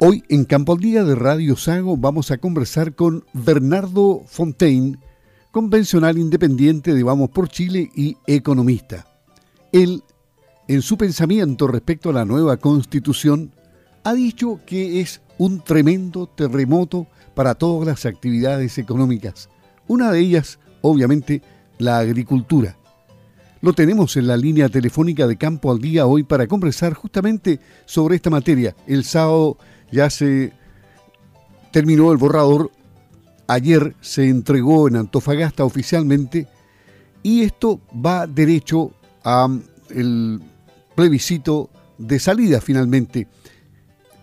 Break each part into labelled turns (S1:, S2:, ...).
S1: Hoy en Campo al Día de Radio Sago vamos a conversar con Bernardo Fontaine, convencional independiente de Vamos por Chile y economista. Él, en su pensamiento respecto a la nueva constitución, ha dicho que es un tremendo terremoto para todas las actividades económicas. Una de ellas, obviamente, la agricultura. Lo tenemos en la línea telefónica de Campo al Día hoy para conversar justamente sobre esta materia. El sábado ya se terminó el borrador, ayer se entregó en Antofagasta oficialmente y esto va derecho a el plebiscito de salida finalmente.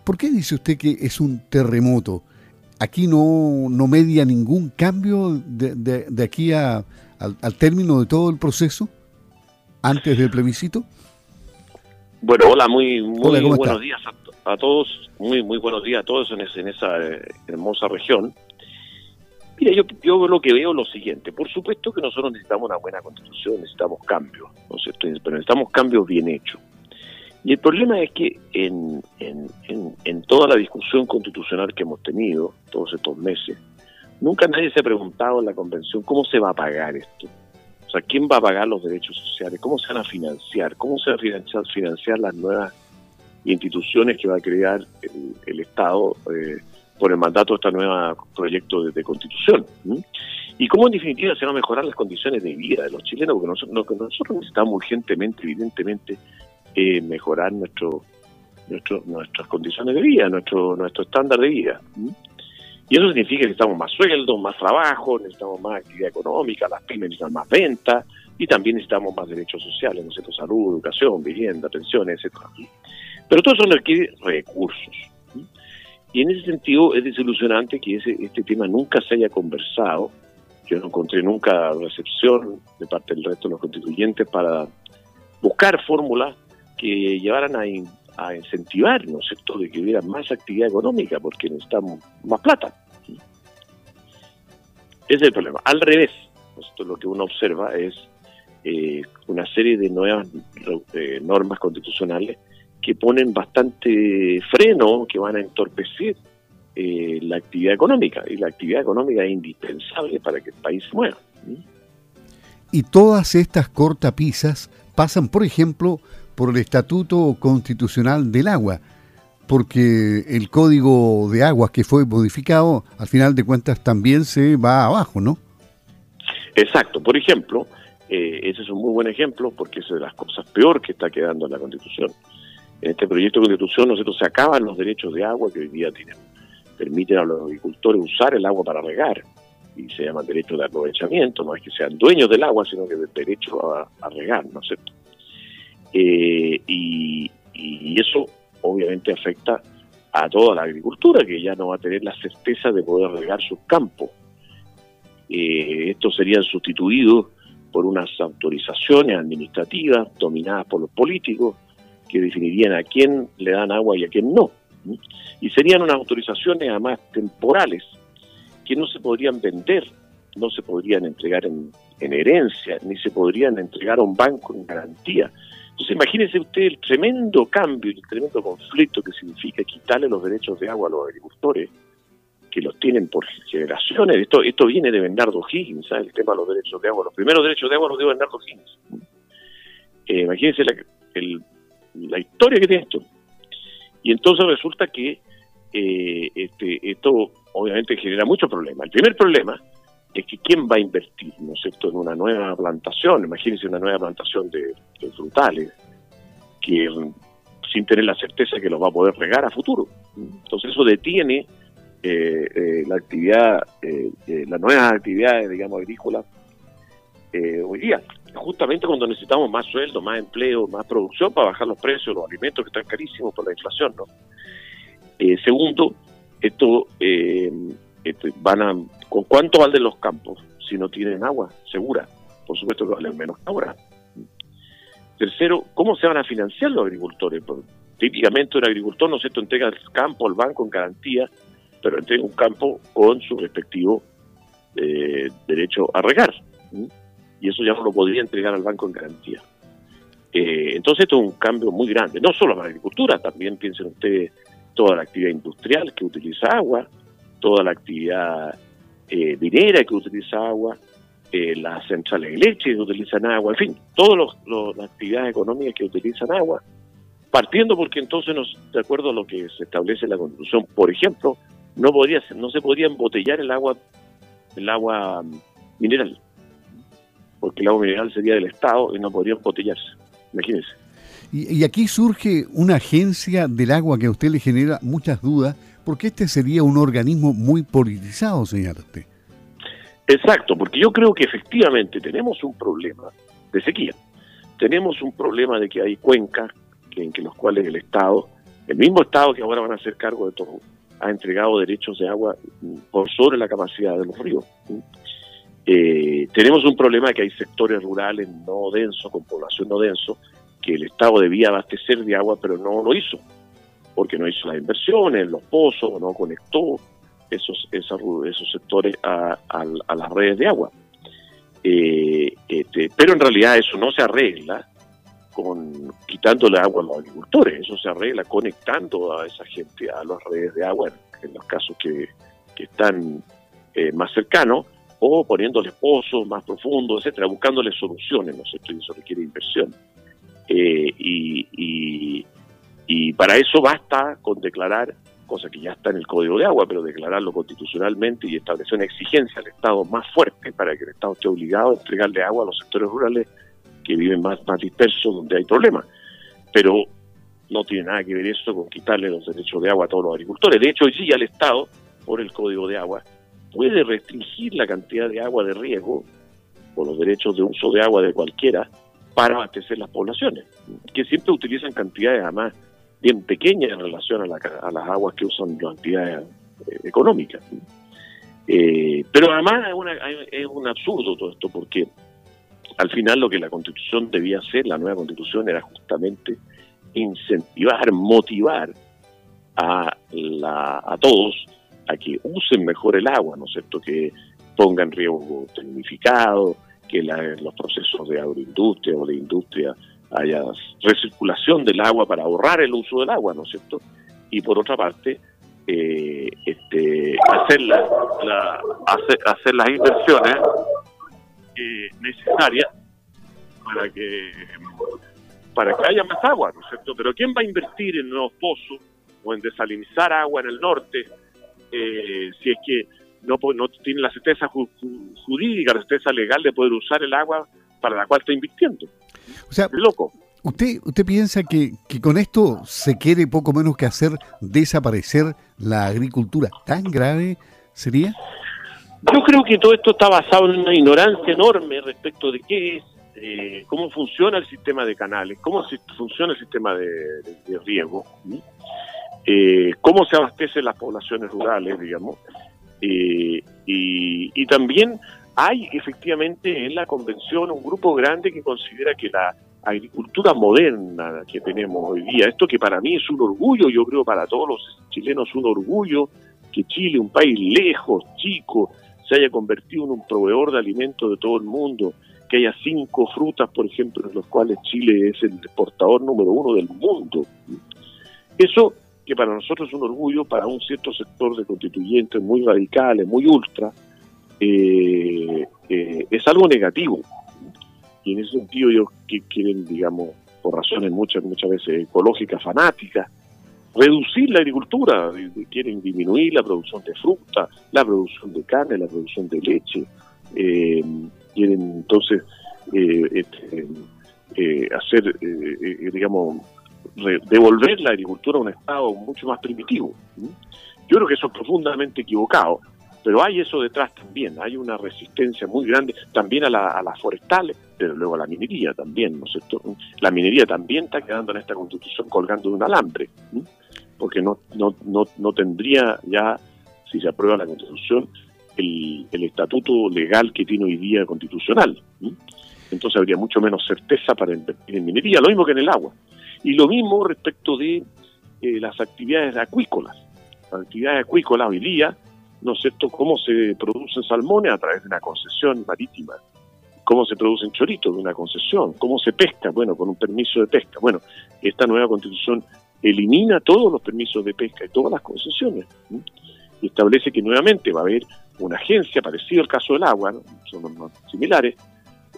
S1: ¿Por qué dice usted que es un terremoto? ¿Aquí no, no media ningún cambio de, aquí a, al, término de todo el proceso antes del plebiscito?
S2: Bueno, hola, muy, muy buenos días a todos muy muy buenos días a todos en, en esa eh, hermosa región. Mira, yo, yo lo que veo es lo siguiente. Por supuesto que nosotros necesitamos una buena constitución, necesitamos cambios, ¿no es cierto? Pero necesitamos cambios bien hechos. Y el problema es que en, en, en, toda la discusión constitucional que hemos tenido todos estos meses, nunca nadie se ha preguntado en la convención cómo se va a pagar esto. O sea, ¿quién va a pagar los derechos sociales? ¿Cómo se van a financiar? ¿Cómo se van a financiar, financiar las nuevas instituciones que va a crear el, Estado eh, por el mandato de este nuevo proyecto de, constitución. Y cómo en definitiva se van a mejorar las condiciones de vida de los chilenos, porque nosotros, necesitamos urgentemente, evidentemente, eh, mejorar nuestro, nuestro, nuestras condiciones de vida, nuestro, nuestro estándar de vida. Y eso significa que necesitamos más sueldos, más trabajo, necesitamos más actividad económica, las pymes necesitan más ventas y también necesitamos más derechos sociales, ¿no Salud, educación, vivienda, pensiones, etcétera. Pero todo eso requiere recursos. Y en ese sentido es desilusionante que ese, este tema nunca se haya conversado. Yo no encontré nunca recepción de parte del resto de los constituyentes para buscar fórmulas que llevaran a, a incentivar, ¿no es cierto?, de que hubiera más actividad económica, porque necesitamos más plata. Ese es el problema. Al revés, esto lo que uno observa es eh, una serie de nuevas eh, normas constitucionales que ponen bastante freno, que van a entorpecer eh, la actividad económica. Y la actividad económica es indispensable para que el país se mueva.
S1: Y todas estas cortapisas pasan, por ejemplo, por el Estatuto Constitucional del Agua, porque el Código de Aguas que fue modificado, al final de cuentas, también se va abajo, ¿no?
S2: Exacto. Por ejemplo, eh, ese es un muy buen ejemplo porque es de las cosas peor que está quedando en la Constitución en este proyecto de constitución nosotros se acaban los derechos de agua que hoy día tienen, permiten a los agricultores usar el agua para regar y se llaman derecho de aprovechamiento, no es que sean dueños del agua, sino que del derecho a, regar, ¿no es cierto? Eh, y, eso obviamente afecta a toda la agricultura, que ya no va a tener la certeza de poder regar sus campos. Eh, estos serían sustituidos por unas autorizaciones administrativas dominadas por los políticos, que definirían a quién le dan agua y a quién no. Y serían unas autorizaciones además temporales que no se podrían vender, no se podrían entregar en, herencia, ni se podrían entregar a un banco en garantía. Entonces imagínese usted el tremendo cambio, el tremendo conflicto que significa quitarle los derechos de agua a los agricultores, que los tienen por generaciones. Esto, esto viene de Bernardo Higgins, el tema de los derechos de agua. Los primeros derechos de agua los dio Bernardo Higgins. Eh, imagínense el la historia que tiene esto. Y entonces resulta que eh, este, esto obviamente genera muchos problemas. El primer problema es que quién va a invertir, ¿no es cierto?, en una nueva plantación, imagínense una nueva plantación de, frutales, que sin tener la certeza que los va a poder regar a futuro. Entonces eso detiene eh, eh, la actividad, las nuevas actividades, digamos, agrícolas hoy día justamente cuando necesitamos más sueldo, más empleo, más producción para bajar los precios, los alimentos que están carísimos por la inflación, ¿no? Eh, segundo, esto eh, este, van a, ¿con cuánto valen los campos si no tienen agua segura? Por supuesto que valen menos ahora. Tercero, ¿cómo se van a financiar los agricultores? típicamente un agricultor, ¿no cierto?, entrega el campo al banco en garantía, pero entrega un campo con su respectivo eh, derecho a regar y eso ya no lo podría entregar al banco en garantía. Eh, entonces esto es un cambio muy grande, no solo para la agricultura, también piensen ustedes toda la actividad industrial que utiliza agua, toda la actividad eh, minera que utiliza agua, eh, las centrales de leche que utilizan agua, en fin, todas las actividades económicas que utilizan agua, partiendo porque entonces, nos, de acuerdo a lo que se establece en la Constitución, por ejemplo, no podría no se podría embotellar el agua el agua mm, mineral porque el agua mineral sería del Estado y no podría embotellarse imagínense.
S1: Y, aquí surge una agencia del agua que a usted le genera muchas dudas porque este sería un organismo muy politizado señor
S2: exacto porque yo creo que efectivamente tenemos un problema de sequía. Tenemos un problema de que hay cuencas en que los cuales el Estado el mismo Estado que ahora van a hacer cargo de todo ha entregado derechos de agua por sobre la capacidad de los ríos. Eh, tenemos un problema que hay sectores rurales no densos, con población no denso, que el Estado debía abastecer de agua, pero no lo hizo, porque no hizo las inversiones, los pozos, no conectó esos, esos, sectores a, las redes de agua. Eh, este, pero en realidad eso no se arregla con quitándole agua a los agricultores. Eso se arregla conectando a esa gente a las redes de agua, en, los casos que, están eh, más cercanos, o poniéndoles pozos más profundos, etcétera, buscándole soluciones, ¿no sé, eso requiere inversión. Eh, y, y, para eso basta con declarar, cosa que ya está en el Código de Agua, pero declararlo constitucionalmente y establecer una exigencia al Estado más fuerte para que el Estado esté obligado a entregarle agua a los sectores rurales que viven más, dispersos, donde hay problemas. Pero no tiene nada que ver eso con quitarle los derechos de agua a todos los agricultores. De hecho, hoy sí, el Estado, por el Código de Agua, puede restringir la cantidad de agua de riego o los derechos de uso de agua de cualquiera para abastecer las poblaciones, que siempre utilizan cantidades además bien pequeñas en relación a, las aguas que usan las entidades eh, económicas. Eh, pero además es un absurdo todo esto, porque al final lo que la constitución debía hacer, la nueva constitución, era justamente incentivar, motivar a, la, a todos a que usen mejor el agua, ¿no es cierto? Que pongan riego tecnificado, que los procesos de agroindustria o de industria haya recirculación del agua para ahorrar el uso del agua, ¿no es cierto? Y por otra parte, eh, este, hacer, la, hacer las inversiones eh, necesaria para que para que haya más agua, ¿no es cierto? Pero ¿quién va a invertir en nuevos pozos o en desalinizar agua en el norte eh, si es que no, no tiene la certeza jurídica, la certeza legal de poder usar el agua para la cual está invirtiendo?
S1: O sea, loco. ¿Usted, usted piensa que, que con esto se quiere poco menos que hacer desaparecer la agricultura? ¿Tan grave sería?
S2: Yo creo que todo esto está basado en una ignorancia enorme respecto de qué es, eh, cómo funciona el sistema de canales, cómo funciona el sistema de, riego, eh, cómo se abastecen las poblaciones rurales, digamos, eh, y, y también hay efectivamente en la convención un grupo grande que considera que la agricultura moderna que tenemos hoy día, esto que para mí es un orgullo, yo creo para todos los chilenos un orgullo, que Chile, un país lejos, chico, se haya convertido en un proveedor de alimentos de todo el mundo, que haya cinco frutas, por ejemplo, en los cuales Chile es el exportador número uno del mundo. Eso que para nosotros es un orgullo, para un cierto sector de constituyentes muy radicales, muy ultra, eh, eh, es algo negativo. Y en ese sentido ellos que quieren, digamos, por razones muchas, muchas veces ecológicas, fanáticas, reducir la agricultura, quieren disminuir la producción de fruta, la producción de carne, la producción de leche, eh, quieren entonces eh, este, hacer, digamos, devolver la agricultura a un estado mucho más primitivo. Yo creo que eso es profundamente equivocado, pero hay eso detrás también, hay una resistencia muy grande también a, las forestales, pero luego a la minería también, ¿no es cierto? La minería también está quedando en esta constitución colgando de un alambre porque no, no, no, no tendría ya, si se aprueba la Constitución, el, el estatuto legal que tiene hoy día constitucional. Entonces habría mucho menos certeza para invertir en minería, lo mismo que en el agua. Y lo mismo respecto de eh, las actividades acuícolas. Las actividades acuícolas hoy día, ¿no es cierto?, cómo se producen salmones a través de una concesión marítima, cómo se producen choritos de una concesión, cómo se pesca, bueno, con un permiso de pesca. Bueno, esta nueva constitución elimina todos los permisos de pesca y todas las concesiones y establece que nuevamente va a haber una agencia, parecido al caso del agua, son similares,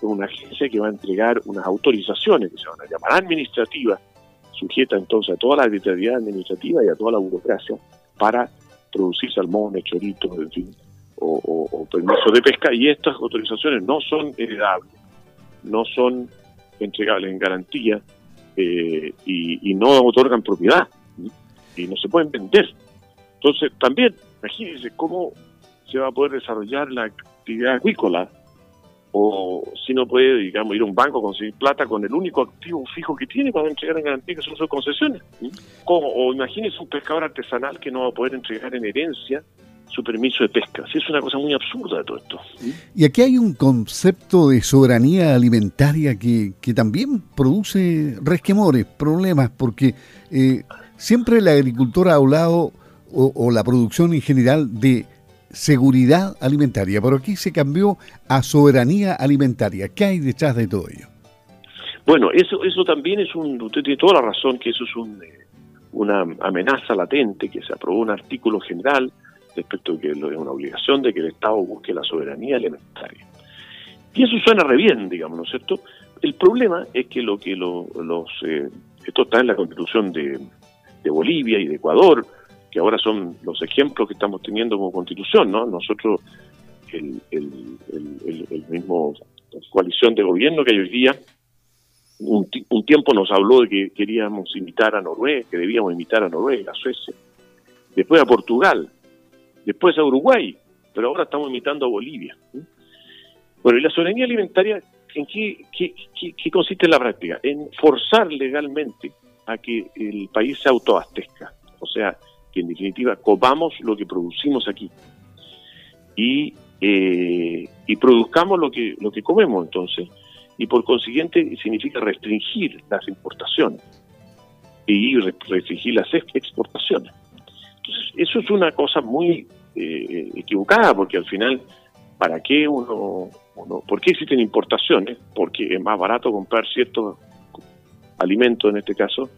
S2: una agencia que va a entregar unas autorizaciones que se van a llamar administrativas, sujeta entonces a toda la arbitrariedad administrativa y a toda la burocracia para producir salmones, choritos, en fin, o, o, permisos de pesca, y estas autorizaciones no son heredables, no son entregables en garantía eh, y, y, no otorgan propiedad y no se pueden vender. Entonces, también, imagínense cómo se va a poder desarrollar la actividad acuícola o si no puede, digamos, ir a un banco a conseguir plata con el único activo fijo que tiene para entregar en garantía, que son sus concesiones. O imagínese un pescador artesanal que no va a poder entregar en herencia su permiso de pesca. Sí, es una cosa muy absurda todo esto.
S1: Y aquí hay un concepto de soberanía alimentaria que, que también produce resquemores, problemas, porque eh, siempre el agricultor ha hablado, o, o la producción en general, de seguridad alimentaria, pero aquí se cambió a soberanía alimentaria. ¿Qué hay detrás de todo ello?
S2: Bueno, eso, eso también es un, usted tiene toda la razón que eso es un, eh, una amenaza latente, que se aprobó un artículo general respecto de que es una obligación de que el Estado busque la soberanía alimentaria. Y eso suena re bien, digamos, ¿no es cierto? El problema es que lo que los, eh, esto está en la constitución de, de Bolivia y de Ecuador, que ahora son los ejemplos que estamos teniendo como constitución, ¿no? Nosotros, el, el, mismo coalición de gobierno que hay hoy día, un, tiempo nos habló de que queríamos invitar a Noruega, que debíamos invitar a Noruega, a Suecia, después a Portugal, después a Uruguay, pero ahora estamos invitando a Bolivia. Bueno, y la soberanía alimentaria, ¿en qué, qué, qué consiste en la práctica? En forzar legalmente a que el país se autoabastezca. O sea, en definitiva comamos lo que producimos aquí y, eh, y produzcamos lo que, lo que comemos entonces, y por consiguiente significa restringir las importaciones y restringir las exportaciones. Entonces, eso es una cosa muy eh, equivocada, porque al final, ¿para qué uno, uno, por qué existen importaciones? Porque es más barato comprar ciertos alimentos, en este caso,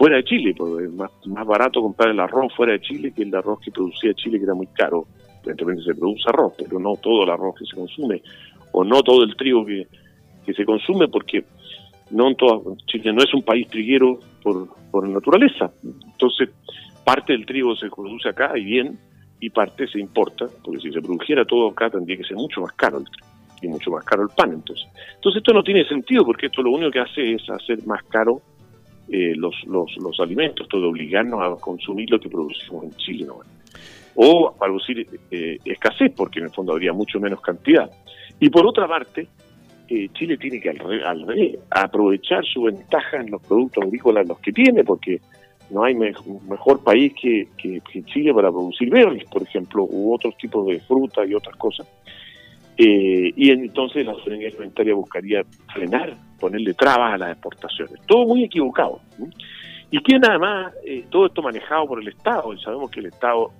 S2: fuera de Chile, porque es más, más barato comprar el arroz fuera de Chile que el arroz que producía Chile, que era muy caro. Evidentemente se produce arroz, pero no todo el arroz que se consume, o no todo el trigo que, que se consume, porque no en todo, Chile no es un país triguero por, por naturaleza. Entonces, parte del trigo se produce acá y bien, y parte se importa, porque si se produjera todo acá tendría que ser mucho más caro el trigo y mucho más caro el pan entonces. Entonces esto no tiene sentido porque esto lo único que hace es hacer más caro eh, los, los, los, alimentos, todo obligarnos a consumir lo que producimos en Chile. ¿no? O a producir eh, escasez, porque en el fondo habría mucho menos cantidad. Y por otra parte, eh, Chile tiene que al, aprovechar su ventaja en los productos agrícolas los que tiene, porque no hay mejor país que, que, Chile para producir berries, por ejemplo, u otros tipos de fruta y otras cosas. Eh, y entonces la soberanía alimentaria buscaría frenar, ponerle trabas a las exportaciones. Todo muy equivocado. Y que nada más, eh, todo esto manejado por el Estado, y sabemos que el Estado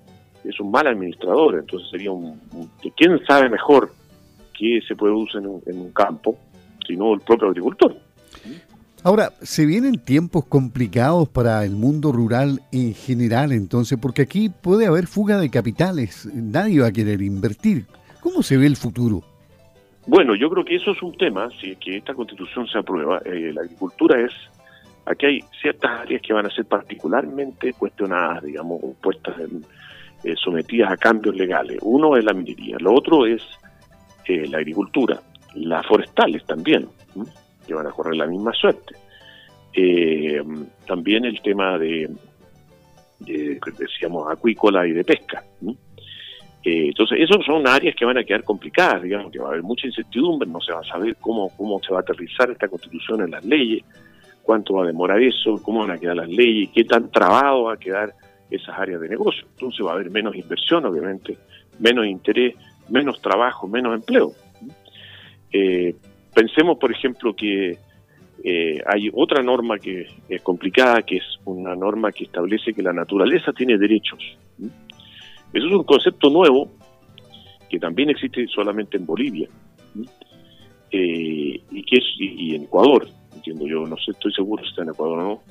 S2: es un mal administrador, entonces sería un, ¿quién sabe mejor qué se usar en un, en un campo, sino el propio agricultor?
S1: Ahora, se vienen tiempos complicados para el mundo rural en general, entonces, porque aquí puede haber fuga de capitales, nadie va a querer invertir. ¿Cómo se ve el futuro?
S2: Bueno, yo creo que eso es un tema, si es que esta constitución se aprueba. Eh, la agricultura es, aquí hay ciertas áreas que van a ser particularmente cuestionadas, digamos, puestas eh, sometidas a cambios legales. Uno es la minería, lo otro es eh, la agricultura, las forestales también, que van a correr la misma suerte. también el tema de, de, decíamos, acuícola y de pesca. Eh, entonces, esas son áreas que van a quedar complicadas, digamos, que va a haber mucha incertidumbre, no se va a saber cómo, cómo se va a aterrizar esta constitución en las leyes, cuánto va a demorar eso, cómo van a quedar las leyes, qué tan trabado va a quedar esas áreas de negocio. Entonces va a haber menos inversión, obviamente, menos interés, menos trabajo, menos empleo. Eh, pensemos, por ejemplo, que eh, hay otra norma que es complicada, que es una norma que establece que la naturaleza tiene derechos. Eso es un concepto nuevo que también existe solamente en Bolivia eh, y que es y, en Ecuador, entiendo yo, no sé, estoy seguro si está en Ecuador o no,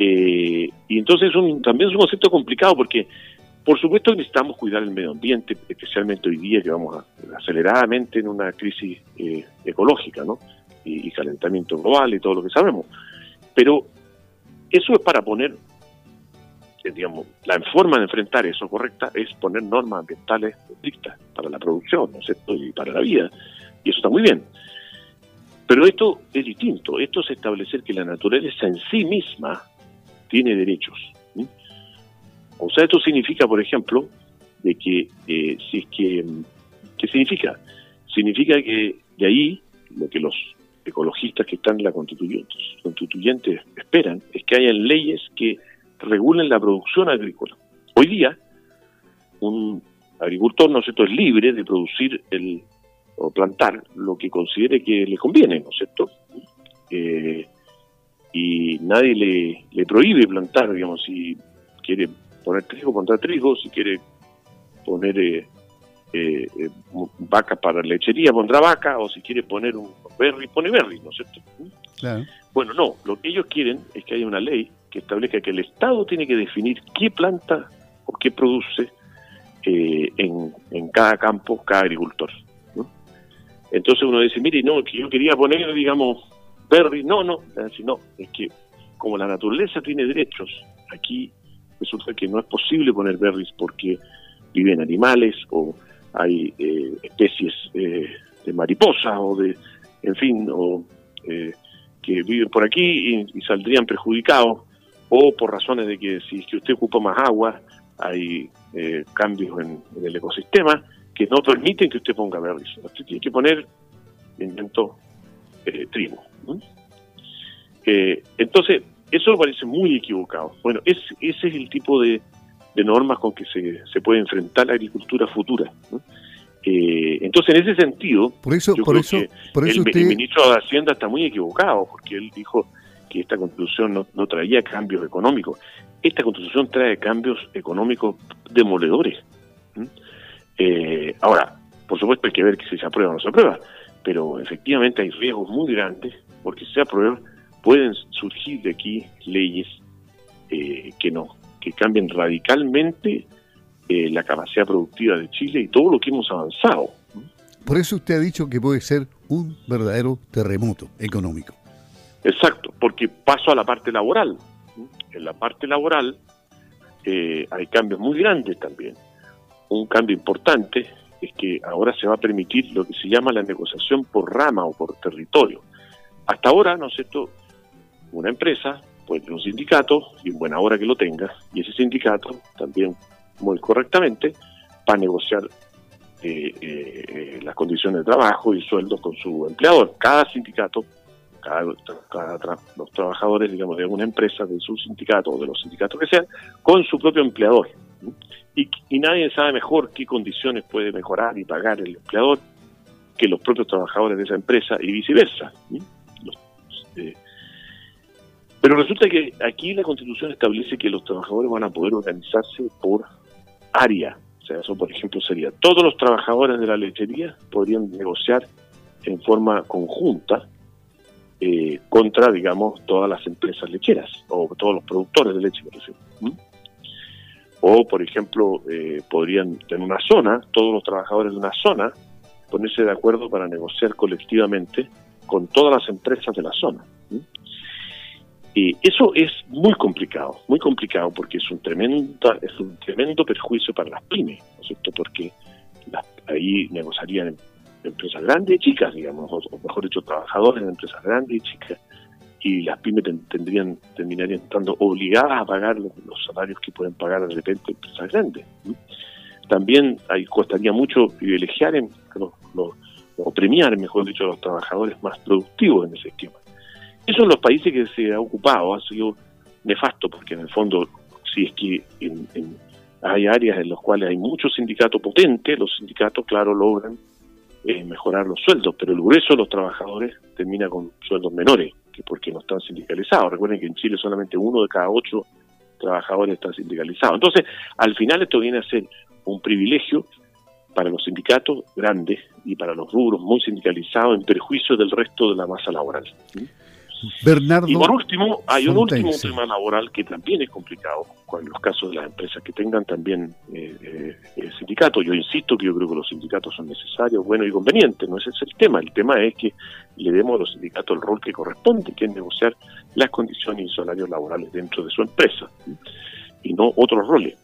S2: Eh, y entonces un, también es un concepto complicado porque, por supuesto, necesitamos cuidar el medio ambiente, especialmente hoy día que vamos aceleradamente en una crisis eh, ecológica, ¿no? Y, calentamiento global y todo lo que sabemos. Pero eso es para poner, digamos, la forma de enfrentar eso correcta es poner normas ambientales estrictas para la producción, ¿no es cierto? Y para la vida. Y eso está muy bien. Pero esto es distinto. Esto es establecer que la naturaleza en sí misma tiene derechos. O sea, esto significa, por ejemplo, de que eh, si es que, ¿qué significa? Significa que de ahí lo que los ecologistas que están en la constituyente, constituyente esperan es que hayan leyes que regulen la producción agrícola. Hoy día, un agricultor, ¿no es cierto?, es libre de producir el, o plantar lo que considere que le conviene, ¿no es cierto? Eh, y nadie le, le prohíbe plantar, digamos, si quiere poner trigo, pondrá trigo, si quiere poner eh, eh, eh vaca para lechería, pondrá vaca, o si quiere poner un berry, pone berry, ¿no es cierto? Claro. Bueno, no, lo que ellos quieren es que haya una ley que establezca que el Estado tiene que definir qué planta o qué produce en, en cada campo, cada agricultor. Entonces uno dice, mire, no, que yo quería poner, digamos, berry. No, no, no, es que como la naturaleza tiene derechos, aquí resulta que no es posible poner berries porque viven animales o hay eh, especies eh, de mariposa o de, en fin, o eh, que viven por aquí y, saldrían perjudicados o por razones de que si que usted ocupa más agua hay cambios en, en el ecosistema que no permiten que usted ponga berries. Usted tiene que poner, invento, eh, trigo. Eh, entonces, eso me parece muy equivocado. Bueno, ese es el tipo de, normas con que se, se, puede enfrentar la agricultura futura. Eh, entonces, en ese sentido,
S1: por eso, por eso,
S2: el, ministro de Hacienda está muy equivocado, porque él dijo que esta constitución no, no traía cambios económicos. Esta constitución trae cambios económicos demoledores. Eh, ahora, por supuesto hay que ver que si se aprueba o no se aprueba, pero efectivamente hay riesgos muy grandes porque si se aprueba pueden surgir de aquí leyes eh, que no, que cambien radicalmente eh, la capacidad productiva de Chile y todo lo que hemos avanzado.
S1: Por eso usted ha dicho que puede ser un verdadero terremoto económico.
S2: Exacto, porque paso a la parte laboral. En la parte laboral hay cambios muy grandes también un cambio importante es que ahora se va a permitir lo que se llama la negociación por rama o por territorio. Hasta ahora, ¿no es cierto? Una empresa puede tener un sindicato y en buena hora que lo tenga, y ese sindicato también muy correctamente va a negociar eh, eh, las condiciones de trabajo y sueldos con su empleador. Cada sindicato, cada, los trabajadores, digamos, de alguna empresa, de su sindicato o de los sindicatos que sean, con su propio empleador y, nadie sabe mejor qué condiciones puede mejorar y pagar el empleador que los propios trabajadores de esa empresa y viceversa. Eh, pero resulta que aquí la Constitución establece que los trabajadores van a poder organizarse por área. O sea, eso por ejemplo sería, todos los trabajadores de la lechería podrían negociar en forma conjunta eh, contra, digamos, todas las empresas lecheras o todos los productores de leche, ejemplo o por ejemplo eh, podrían en una zona, todos los trabajadores de una zona, ponerse de acuerdo para negociar colectivamente con todas las empresas de la zona. Y eso es muy complicado, muy complicado porque es un tremendo, es un tremendo perjuicio para las pymes, ¿no es cierto? Porque ahí negociarían empresas grandes y chicas, digamos, o mejor dicho, trabajadores de empresas grandes y chicas y las pymes tendrían terminarían estando obligadas a pagar los, salarios que pueden pagar de repente empresas grandes. También ahí costaría mucho privilegiar en, o premiar, mejor dicho, a los trabajadores más productivos en ese esquema. Eso en los países que se ha ocupado ha sido nefasto, porque en el fondo, si es que hay áreas en las cuales hay muchos sindicatos potentes, los sindicatos, claro, logran eh, mejorar los sueldos, pero el grueso de los trabajadores termina con sueldos menores porque no están sindicalizados. Recuerden que en Chile solamente uno de cada ocho trabajadores está sindicalizado. Entonces, al final esto viene a ser un privilegio para los sindicatos grandes y para los rubros muy sindicalizados en perjuicio del resto de la masa laboral.
S1: Bernardo.
S2: Y por último, hay un último tema laboral que también es complicado, con los casos de las empresas que tengan también eh, eh, sindicatos. Yo insisto que yo creo que los sindicatos son necesarios, buenos y convenientes, no ese es el tema. El tema es que le demos a los sindicatos el rol que corresponde, que es negociar las condiciones y salarios laborales dentro de su empresa, y no otros roles.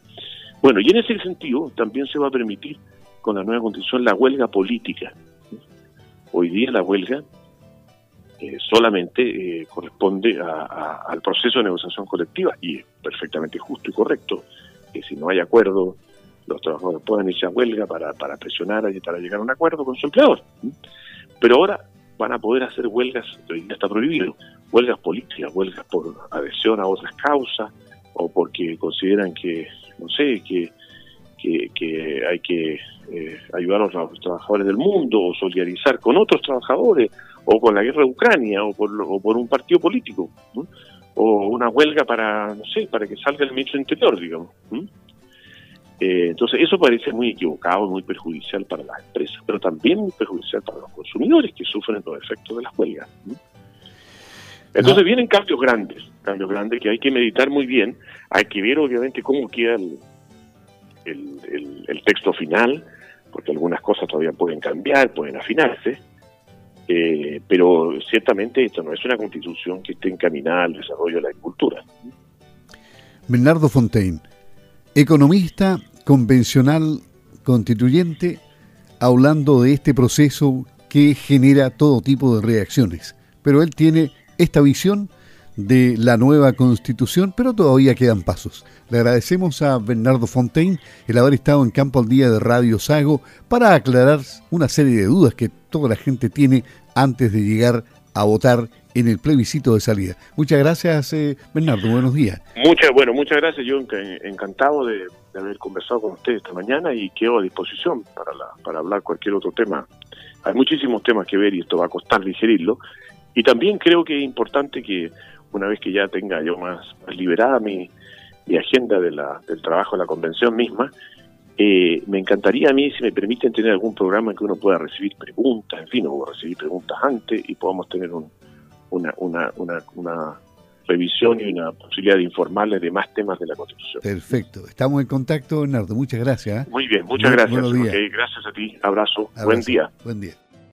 S2: Bueno, y en ese sentido también se va a permitir con la nueva constitución la huelga política. Hoy día la huelga eh, solamente eh, corresponde al proceso de negociación colectiva y es perfectamente justo y correcto que si no hay acuerdo los trabajadores puedan irse a huelga para, para presionar y para llegar a un acuerdo con su empleador. Pero ahora van a poder hacer huelgas, hoy está prohibido, huelgas políticas, huelgas por adhesión a otras causas o porque consideran que no sé, que, que, hay que eh, ayudar a los trabajadores del mundo o solidarizar con otros trabajadores o con la guerra de Ucrania o por, o por un partido político o una huelga para, no sé, para que salga el ministro interior, digamos. Eh, entonces eso parece muy equivocado, muy perjudicial para las empresas, pero también muy perjudicial para los consumidores que sufren los efectos de las huelgas. Entonces vienen cambios grandes, cambios grandes que hay que meditar muy bien, hay que ver obviamente cómo queda el, el, texto final, porque algunas cosas todavía pueden cambiar, pueden afinarse, eh, pero ciertamente esto no es una constitución que esté encaminada al desarrollo de la agricultura.
S1: Bernardo Fontaine, economista convencional constituyente, hablando de este proceso que genera todo tipo de reacciones, pero él tiene esta visión de la nueva constitución, pero todavía quedan pasos. Le agradecemos a Bernardo Fontaine el haber estado en campo al día de Radio Sago para aclarar una serie de dudas que toda la gente tiene antes de llegar a votar en el plebiscito de salida. Muchas gracias, eh, Bernardo. Buenos días.
S2: Muchas, bueno, muchas gracias. Yo encantado de, haber conversado con usted esta mañana y quedo a disposición para, para hablar cualquier otro tema. Hay muchísimos temas que ver y esto va a costar digerirlo. Y también creo que es importante que una vez que ya tenga yo más, liberada mi, agenda de la, del trabajo de la convención misma, eh, me encantaría a mí, si me permiten, tener algún programa en que uno pueda recibir preguntas, en fin, o recibir preguntas antes y podamos tener una, una, una, una revisión y una posibilidad de informarles de más temas de la Constitución.
S1: Perfecto. Estamos en contacto, Bernardo. Muchas gracias.
S2: ¿eh? Muy bien, muchas gracias. gracias a ti. Abrazo. Buen día.
S1: Buen día.